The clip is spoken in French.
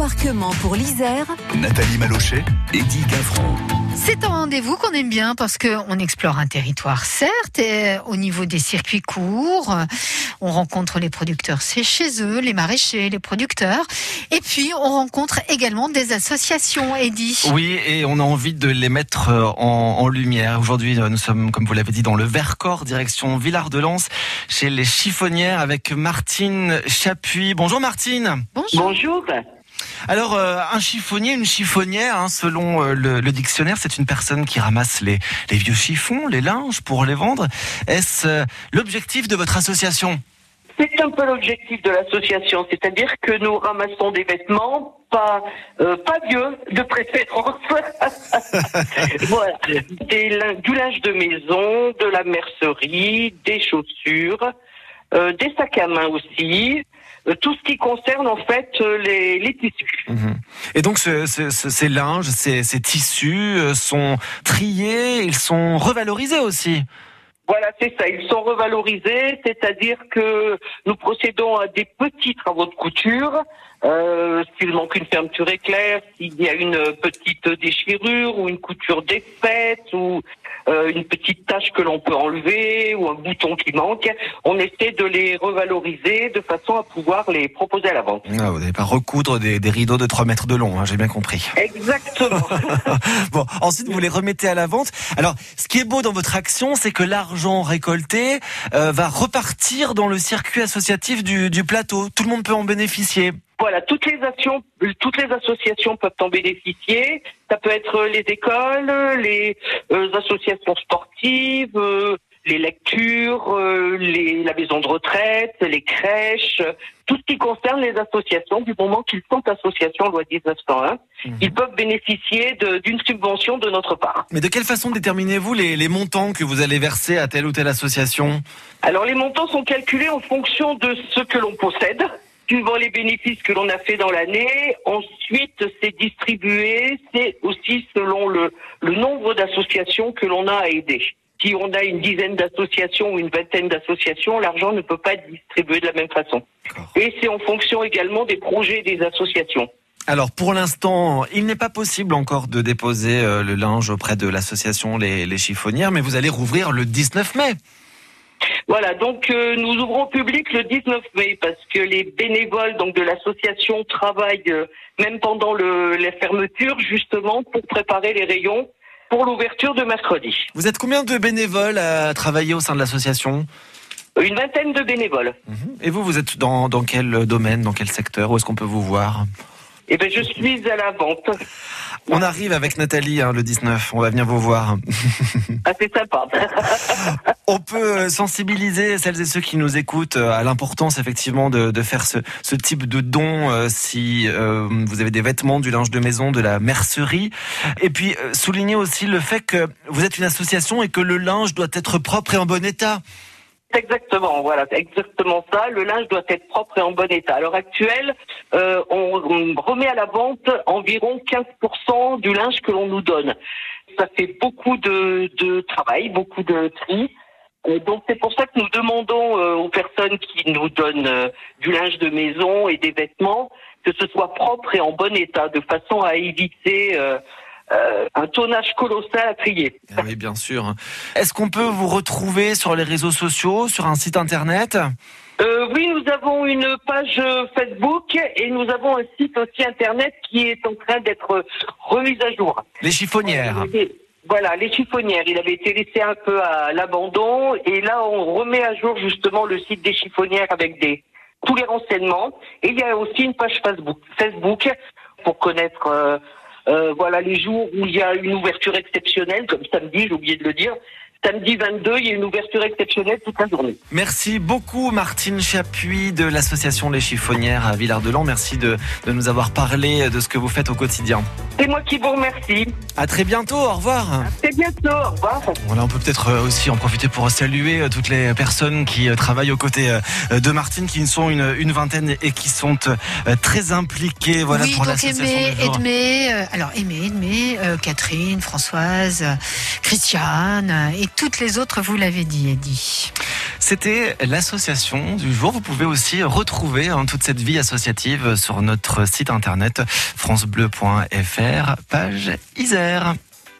embarquement pour l'Isère. Nathalie Malochet, Eddie Gaffron. C'est un rendez-vous qu'on aime bien parce qu'on explore un territoire, certes, et au niveau des circuits courts, on rencontre les producteurs, c'est chez eux, les maraîchers, les producteurs, et puis on rencontre également des associations, Eddie. Oui, et on a envie de les mettre euh, en, en lumière. Aujourd'hui, euh, nous sommes, comme vous l'avez dit, dans le Vercors, direction Villard-de-Lans, chez les chiffonnières avec Martine Chapuis. Bonjour Martine. Bonjour. Bonjour. Alors, euh, un chiffonnier, une chiffonnière, hein, selon euh, le, le dictionnaire, c'est une personne qui ramasse les, les vieux chiffons, les linges pour les vendre. Est-ce euh, l'objectif de votre association? C'est un peu l'objectif de l'association, c'est-à-dire que nous ramassons des vêtements pas euh, pas vieux de préférence. voilà, Des du linge de maison, de la mercerie, des chaussures, euh, des sacs à main aussi, euh, tout ce qui concerne en fait euh, les, les tissus. Mhm. Et donc, ce- ce- ce- ces linges, ces, ces tissus euh, sont triés, ils sont revalorisés aussi. Voilà, c'est ça. Ils sont revalorisés, c'est-à-dire que nous procédons à des petits travaux de couture. Euh, s'il manque une fermeture éclair, s'il y a une petite déchirure ou une couture défaite ou euh, une petite tache que l'on peut enlever ou un bouton qui manque, on essaie de les revaloriser de façon à pouvoir les proposer à la vente. Ah, vous n'allez pas recoudre des, des rideaux de 3 mètres de long, hein, j'ai bien compris. Exactement. Bon, ensuite vous les remettez à la vente. Alors, ce qui est beau dans votre action, c'est que l'argent récolté euh, va repartir dans le circuit associatif du, du plateau. Tout le monde peut en bénéficier. Voilà, toutes les actions, toutes les associations peuvent en bénéficier. Ça peut être les écoles, les euh, associations sportives, euh, les lectures, euh, les, la maison de retraite, les crèches, tout ce qui concerne les associations. Du moment qu'ils sont associations loi 1901, ils peuvent bénéficier d'une subvention de notre part. Mais de quelle façon déterminez-vous les, les montants que vous allez verser à telle ou telle association? Alors les montants sont calculés en fonction de ce que l'on possède, suivant les bénéfices que l'on a fait dans l'année. Ensuite, c'est distribué, c'est aussi selon le, le nombre d'associations que l'on a à aider. Si on a une dizaine d'associations ou une vingtaine d'associations, l'argent ne peut pas être distribué de la même façon. Et c'est en fonction également des projets des associations. Alors, pour l'instant, il n'est pas possible encore de déposer euh, le linge auprès de l'association les, les chiffonnières, mais vous allez rouvrir le 19 mai. Voilà, donc euh, nous ouvrons au public le 19 mai parce que les bénévoles donc de l'association travaillent euh, même pendant le, la fermeture justement pour préparer les rayons pour l'ouverture de mercredi. Vous êtes combien de bénévoles à travailler au sein de l'association? Une vingtaine de bénévoles. Et vous, vous êtes dans, dans quel domaine, dans quel secteur? Où est-ce qu'on peut vous voir? Et ben je suis à la vente. On arrive avec Nathalie hein, le 19, on va venir vous voir. Ah c'est sympa. On peut euh, sensibiliser celles et ceux qui nous écoutent euh, à l'importance effectivement de, de faire ce, ce type de don euh, si euh, vous avez des vêtements, du linge de maison, de la mercerie. Et puis euh, souligner aussi le fait que vous êtes une association et que le linge doit être propre et en bon état. Exactement, voilà, c'est exactement ça. Le linge doit être propre et en bon état. À l'heure actuelle, euh, on, on remet à la vente environ 15% du linge que l'on nous donne. Ça fait beaucoup de, de travail, beaucoup de tri. Euh, donc c'est pour ça que nous demandons euh, aux personnes qui nous donnent euh, du linge de maison et des vêtements que ce soit propre et en bon état, de façon à éviter euh, euh, un tonnage colossal à trier. Ah oui, bien sûr. Est-ce qu'on peut vous retrouver sur les réseaux sociaux, sur un site internet? Euh, oui, nous avons une page euh, Facebook et nous avons un site aussi internet qui est en train d'être remis à jour. Les chiffonnières. Et Voilà, les chiffonnières. Il avait été laissé un peu à l'abandon et là on remet à jour justement le site des chiffonnières avec des tous les renseignements. Et il y a aussi une page Facebook, Facebook pour connaître euh, euh, voilà les jours où il y a une ouverture exceptionnelle, comme samedi, j'ai oublié de le dire. Samedi 22, il y a une ouverture exceptionnelle toute la journée. Merci beaucoup Martine Chapuis de l'association Les Chiffonnières à Villard-de-Lans. Merci de, de nous avoir parlé de ce que vous faites au quotidien. C'est moi qui vous remercie. À très bientôt, au revoir. C'est bientôt. Au revoir. Voilà, on peut peut-être euh, aussi en profiter pour saluer euh, toutes les personnes qui euh, travaillent aux côtés de Martine, qui sont une, une vingtaine et qui sont très impliquées. Voilà oui, pour donc l'association Aimé. Edmé, alors Aimé, Edmé, euh, Catherine, Françoise, Christiane et toutes les autres, vous l'avez dit. C'est C'était l'association du jour. Vous pouvez aussi retrouver hein, toute cette vie associative sur notre site internet francebleu.fr, page Isère.